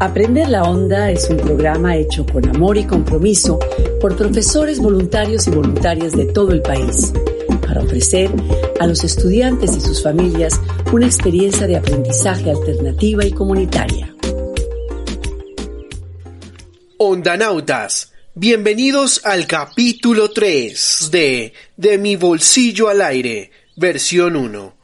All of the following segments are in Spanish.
Aprender la Onda es un programa hecho con amor y compromiso por profesores voluntarios y voluntarias de todo el país para ofrecer a los estudiantes y sus familias una experiencia de aprendizaje alternativa y comunitaria. Ondanautas, bienvenidos al capítulo 3 de De mi bolsillo al aire, versión 1.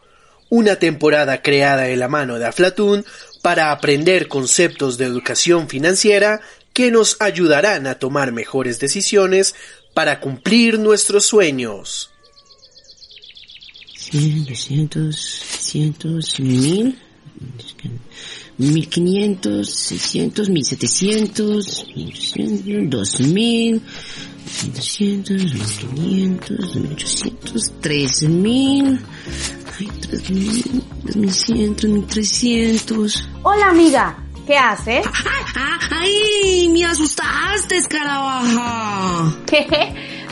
Una temporada creada de la mano de Aflatun para aprender conceptos de educación financiera que nos ayudarán a tomar mejores decisiones para cumplir nuestros sueños. 100, 200, 600, 1000, 1500, 600, 1700, 2000, 1200, 1500, 1800, 3000, ay, 3000, 2100, 3300. Hola amiga, ¿qué haces? ¡Ay! ¡Me asustaste, escarabaja!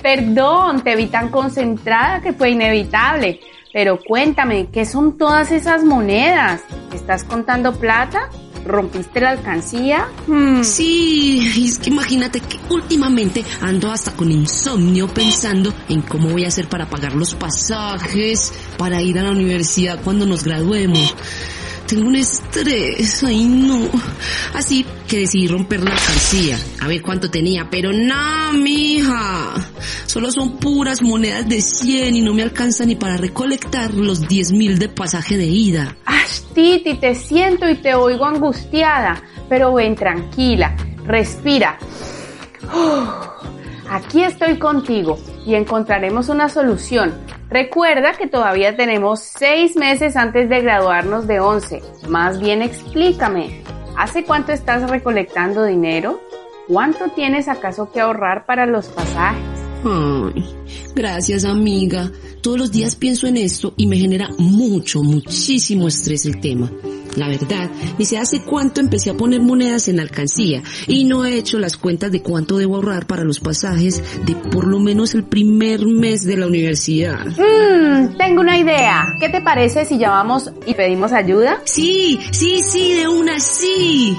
Perdón, te vi tan concentrada que fue inevitable. Pero cuéntame, ¿qué son todas esas monedas? ¿Estás contando plata? ¿Rompiste la alcancía? Hmm. Sí, es que imagínate que últimamente ando hasta con insomnio pensando en cómo voy a hacer para pagar los pasajes, para ir a la universidad cuando nos graduemos. Tengo un estrés, ay no. Así que decidí romper la alcancía, a ver cuánto tenía, pero no, mija. Solo son puras monedas de 100 y no me alcanza ni para recolectar los 10 mil de pasaje de ida. ¡Ay, Titi, te siento y te oigo angustiada! Pero ven tranquila, respira. Aquí estoy contigo y encontraremos una solución. Recuerda que todavía tenemos seis meses antes de graduarnos de 11. Más bien explícame, ¿hace cuánto estás recolectando dinero? ¿Cuánto tienes acaso que ahorrar para los pasajes? Ay, gracias amiga. Todos los días pienso en esto y me genera mucho, muchísimo estrés el tema. La verdad, ni sé hace cuánto empecé a poner monedas en alcancía y no he hecho las cuentas de cuánto debo ahorrar para los pasajes de por lo menos el primer mes de la universidad. Mmm, tengo una idea. ¿Qué te parece si llamamos y pedimos ayuda? Sí, sí, sí, de una sí.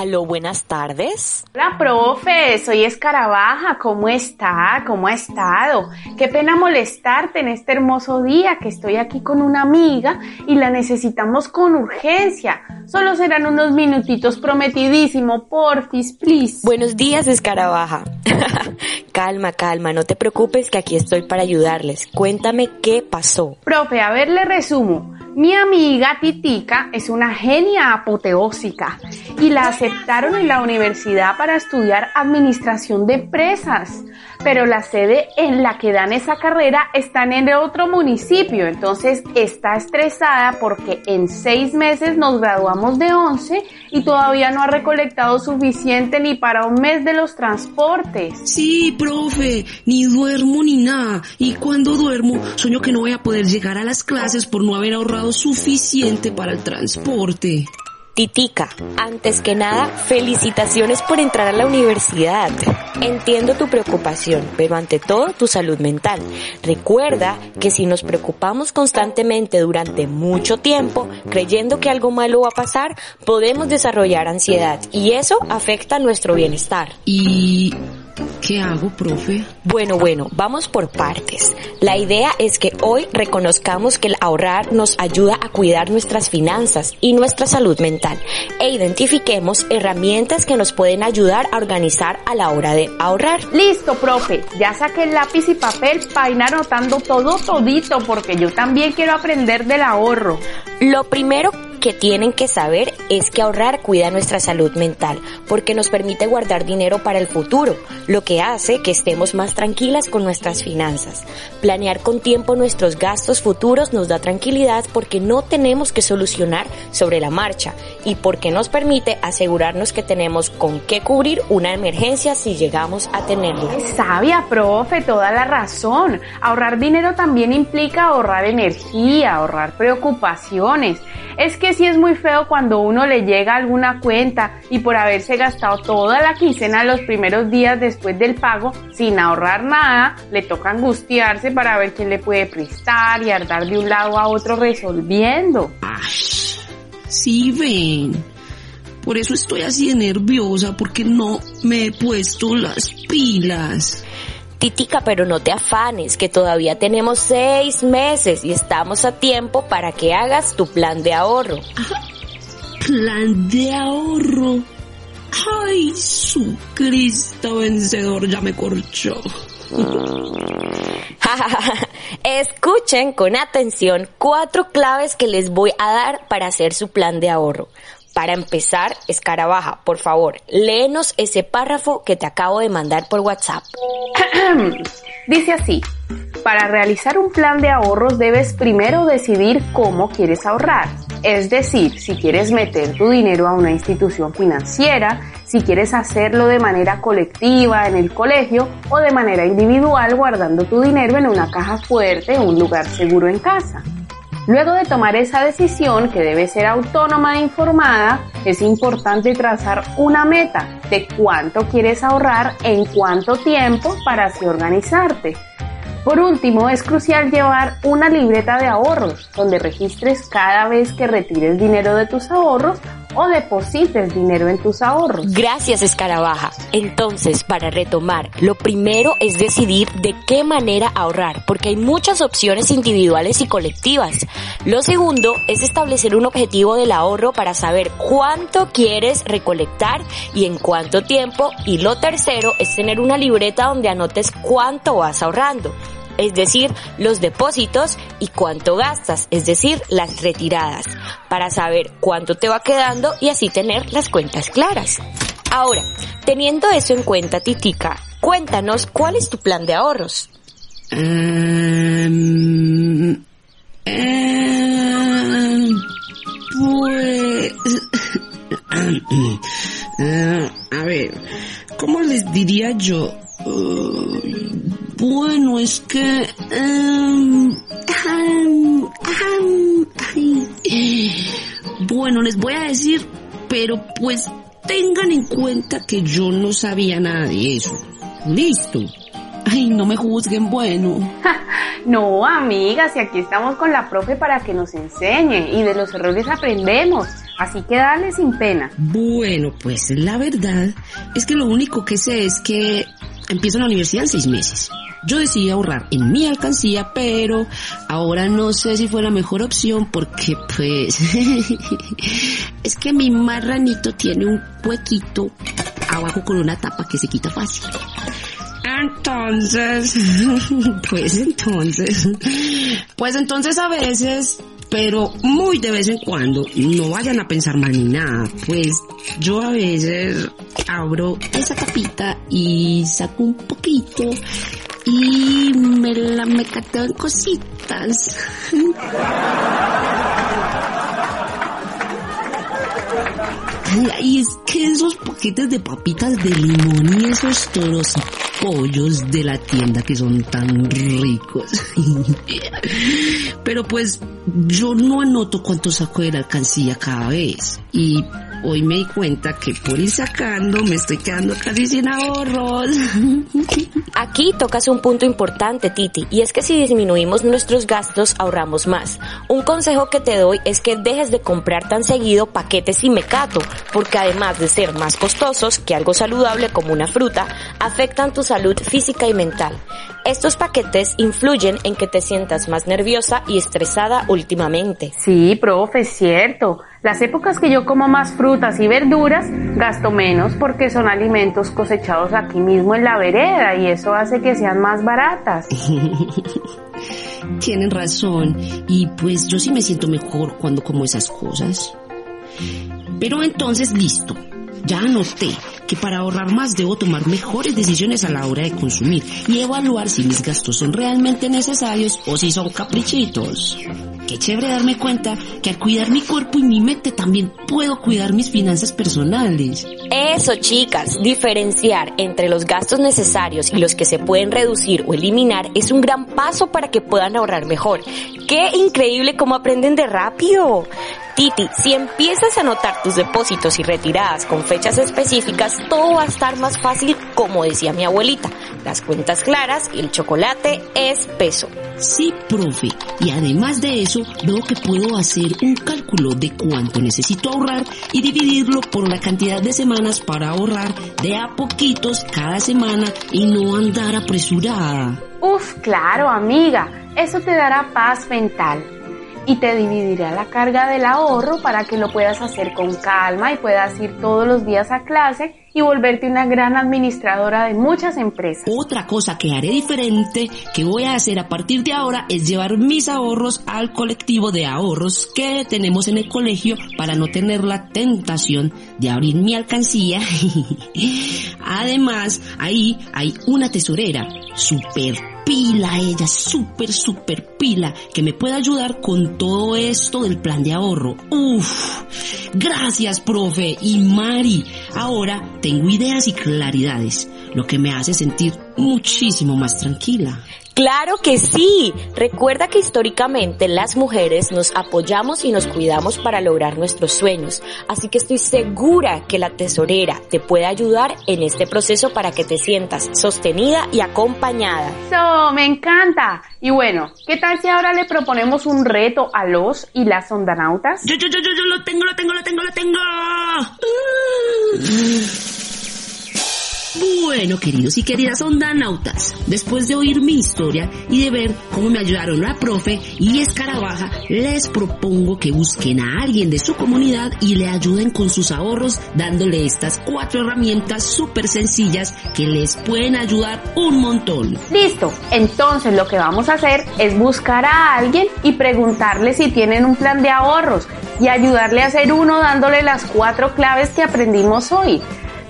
Aló, buenas tardes. Hola, profe, soy Escarabaja. ¿Cómo está? ¿Cómo ha estado? Qué pena molestarte en este hermoso día que estoy aquí con una amiga y la necesitamos con urgencia. Solo serán unos minutitos prometidísimo, porfis, please. Buenos días, Escarabaja. calma, calma, no te preocupes que aquí estoy para ayudarles. Cuéntame qué pasó. Profe, a ver, le resumo. Mi amiga Titica es una genia apoteósica y la aceptaron en la universidad para estudiar administración de empresas, pero la sede en la que dan esa carrera está en el otro municipio, entonces está estresada porque en seis meses nos graduamos de 11 y todavía no ha recolectado suficiente ni para un mes de los transportes. Sí, profe, ni duermo ni nada. Y cuando duermo, sueño que no voy a poder llegar a las clases por no haber ahorrado suficiente para el transporte. Titica, antes que nada, felicitaciones por entrar a la universidad. Entiendo tu preocupación, pero ante todo tu salud mental. Recuerda que si nos preocupamos constantemente durante mucho tiempo, creyendo que algo malo va a pasar, podemos desarrollar ansiedad y eso afecta nuestro bienestar. ¿Y qué hago, profe? Bueno, bueno, vamos por partes. La idea es que hoy reconozcamos que el ahorrar nos ayuda a cuidar nuestras finanzas y nuestra salud mental e identifiquemos herramientas que nos pueden ayudar a organizar a la hora de ahorrar. Listo, profe. Ya saqué el lápiz y papel para ir anotando todo todito porque yo también quiero aprender del ahorro. Lo primero que tienen que saber es que ahorrar cuida nuestra salud mental porque nos permite guardar dinero para el futuro, lo que hace que estemos más tranquilas con nuestras finanzas. Planear con tiempo nuestros gastos futuros nos da tranquilidad porque no tenemos que solucionar sobre la marcha y porque nos permite asegurarnos que tenemos con qué cubrir una emergencia si llegamos a tenerla. Sabia, profe, toda la razón. Ahorrar dinero también implica ahorrar energía, ahorrar preocupaciones. Es que sí es muy feo cuando uno le llega alguna cuenta y por haberse gastado toda la quincena los primeros días después del pago sin ahorrar nada, le toca angustiarse para ver quién le puede prestar y andar de un lado a otro resolviendo. Sí, ven. Por eso estoy así de nerviosa, porque no me he puesto las pilas. Titica, pero no te afanes, que todavía tenemos seis meses y estamos a tiempo para que hagas tu plan de ahorro. Plan de ahorro. Ay, su Cristo vencedor ya me corchó. Escuchen con atención cuatro claves que les voy a dar para hacer su plan de ahorro. Para empezar, Escarabaja, por favor, léenos ese párrafo que te acabo de mandar por WhatsApp. Dice así, para realizar un plan de ahorros debes primero decidir cómo quieres ahorrar. Es decir, si quieres meter tu dinero a una institución financiera, si quieres hacerlo de manera colectiva en el colegio o de manera individual guardando tu dinero en una caja fuerte o un lugar seguro en casa. Luego de tomar esa decisión, que debe ser autónoma e informada, es importante trazar una meta de cuánto quieres ahorrar en cuánto tiempo para así organizarte. Por último, es crucial llevar una libreta de ahorros donde registres cada vez que retires dinero de tus ahorros o deposites dinero en tus ahorros. Gracias, Escarabaja. Entonces, para retomar, lo primero es decidir de qué manera ahorrar, porque hay muchas opciones individuales y colectivas. Lo segundo es establecer un objetivo del ahorro para saber cuánto quieres recolectar y en cuánto tiempo. Y lo tercero es tener una libreta donde anotes cuánto vas ahorrando es decir, los depósitos y cuánto gastas, es decir, las retiradas, para saber cuánto te va quedando y así tener las cuentas claras. Ahora, teniendo eso en cuenta, Titica, cuéntanos cuál es tu plan de ahorros. Em, em, pues... Eh, a ver, ¿cómo les diría yo? Bueno, es que... Em, bueno, les voy a decir, pero pues tengan en cuenta que yo no sabía nada de eso. Listo. Ay, no me juzguen, bueno. no, amigas, y aquí estamos con la profe para que nos enseñe y de los errores aprendemos. Así que dale sin pena. Bueno, pues la verdad es que lo único que sé es que empiezo la universidad en seis meses. Yo decidí ahorrar en mi alcancía, pero ahora no sé si fue la mejor opción porque pues es que mi marranito tiene un huequito abajo con una tapa que se quita fácil. Entonces, pues entonces, pues entonces a veces, pero muy de vez en cuando, no vayan a pensar mal ni nada, pues yo a veces abro esa tapita y saco un poquito y me la me cateo en cositas. Y es que esos paquetes de papitas de limón y esos toros pollos de la tienda que son tan ricos. Pero pues yo no anoto cuánto saco de la alcancía cada vez. Y hoy me di cuenta que por ir sacando me estoy quedando casi sin ahorros. Aquí tocas un punto importante, Titi, y es que si disminuimos nuestros gastos ahorramos más. Un consejo que te doy es que dejes de comprar tan seguido paquetes y mecato, porque además de ser más costosos que algo saludable como una fruta, afectan tu salud física y mental. Estos paquetes influyen en que te sientas más nerviosa y estresada últimamente. Sí, profe, es cierto. Las épocas que yo como más frutas y verduras, gasto menos porque son alimentos cosechados aquí mismo en la vereda y eso hace que sean más baratas. Tienen razón y pues yo sí me siento mejor cuando como esas cosas. Pero entonces listo, ya anoté que para ahorrar más debo tomar mejores decisiones a la hora de consumir y evaluar si mis gastos son realmente necesarios o si son caprichitos. Qué chévere darme cuenta que al cuidar mi cuerpo y mi mente también puedo cuidar mis finanzas personales. Eso, chicas, diferenciar entre los gastos necesarios y los que se pueden reducir o eliminar es un gran paso para que puedan ahorrar mejor. Qué increíble cómo aprenden de rápido. Titi, si empiezas a anotar tus depósitos y retiradas con fechas específicas, todo va a estar más fácil, como decía mi abuelita. Las cuentas claras y el chocolate es peso. Sí, profe. Y además de eso, veo que puedo hacer un cálculo de cuánto necesito ahorrar y dividirlo por la cantidad de semanas para ahorrar de a poquitos cada semana y no andar apresurada. Uf, claro, amiga. Eso te dará paz mental y te dividirá la carga del ahorro para que lo puedas hacer con calma y puedas ir todos los días a clase y volverte una gran administradora de muchas empresas. Otra cosa que haré diferente que voy a hacer a partir de ahora es llevar mis ahorros al colectivo de ahorros que tenemos en el colegio para no tener la tentación de abrir mi alcancía. Además, ahí hay una tesorera super pila ella, súper, súper pila, que me puede ayudar con todo esto del plan de ahorro. Uf, gracias profe y Mari. Ahora tengo ideas y claridades, lo que me hace sentir muchísimo más tranquila. Claro que sí. Recuerda que históricamente las mujeres nos apoyamos y nos cuidamos para lograr nuestros sueños. Así que estoy segura que la tesorera te puede ayudar en este proceso para que te sientas sostenida y acompañada. Eso, me encanta. Y bueno, ¿qué tal si ahora le proponemos un reto a los y las ondanautas? Yo, yo, yo, yo, yo lo tengo, lo tengo, lo tengo, lo tengo. Bueno, queridos y queridas ondanautas, después de oír mi historia y de ver cómo me ayudaron la profe y Escarabaja, les propongo que busquen a alguien de su comunidad y le ayuden con sus ahorros dándole estas cuatro herramientas súper sencillas que les pueden ayudar un montón. Listo, entonces lo que vamos a hacer es buscar a alguien y preguntarle si tienen un plan de ahorros y ayudarle a hacer uno dándole las cuatro claves que aprendimos hoy.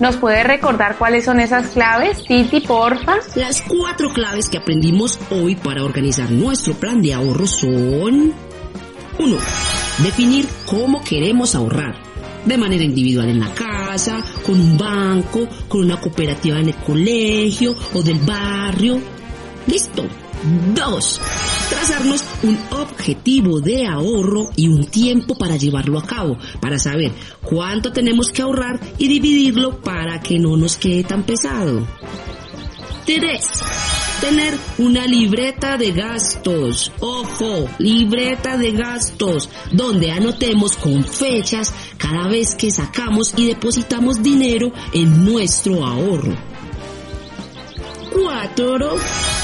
¿Nos puede recordar cuáles son esas claves, Titi, porfa? Las cuatro claves que aprendimos hoy para organizar nuestro plan de ahorro son... 1. Definir cómo queremos ahorrar. De manera individual en la casa, con un banco, con una cooperativa en el colegio o del barrio. Listo. 2. Trazarnos un objetivo de ahorro y un tiempo para llevarlo a cabo, para saber cuánto tenemos que ahorrar y dividirlo para que no nos quede tan pesado. 3. Tener una libreta de gastos. Ojo, libreta de gastos, donde anotemos con fechas cada vez que sacamos y depositamos dinero en nuestro ahorro. 4.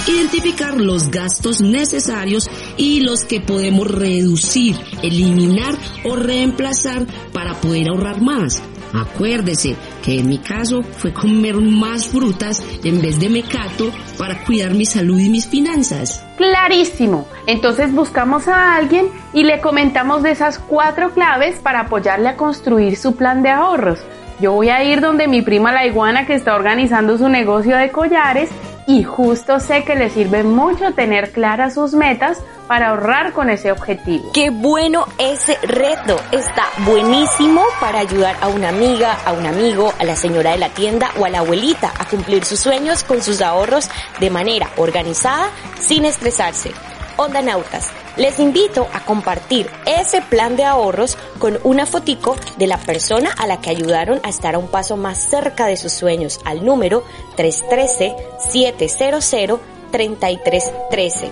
Identificar los gastos necesarios y los que podemos reducir, eliminar o reemplazar para poder ahorrar más. Acuérdese que en mi caso fue comer más frutas en vez de mecato para cuidar mi salud y mis finanzas. Clarísimo. Entonces buscamos a alguien y le comentamos de esas cuatro claves para apoyarle a construir su plan de ahorros. Yo voy a ir donde mi prima la iguana que está organizando su negocio de collares y justo sé que le sirve mucho tener claras sus metas para ahorrar con ese objetivo. Qué bueno ese reto. Está buenísimo para ayudar a una amiga, a un amigo, a la señora de la tienda o a la abuelita a cumplir sus sueños con sus ahorros de manera organizada sin estresarse. Onda Nautas, les invito a compartir ese plan de ahorros con una fotico de la persona a la que ayudaron a estar a un paso más cerca de sus sueños al número 313-700-3313.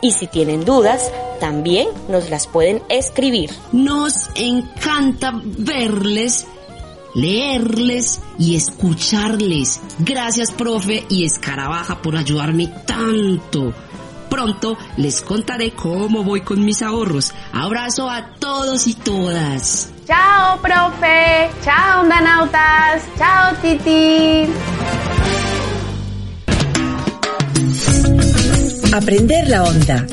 Y si tienen dudas, también nos las pueden escribir. Nos encanta verles leerles y escucharles. Gracias, profe y Escarabaja, por ayudarme tanto. Pronto les contaré cómo voy con mis ahorros. Abrazo a todos y todas. Chao, profe. Chao, danautas. Chao, Titi. Aprender la onda.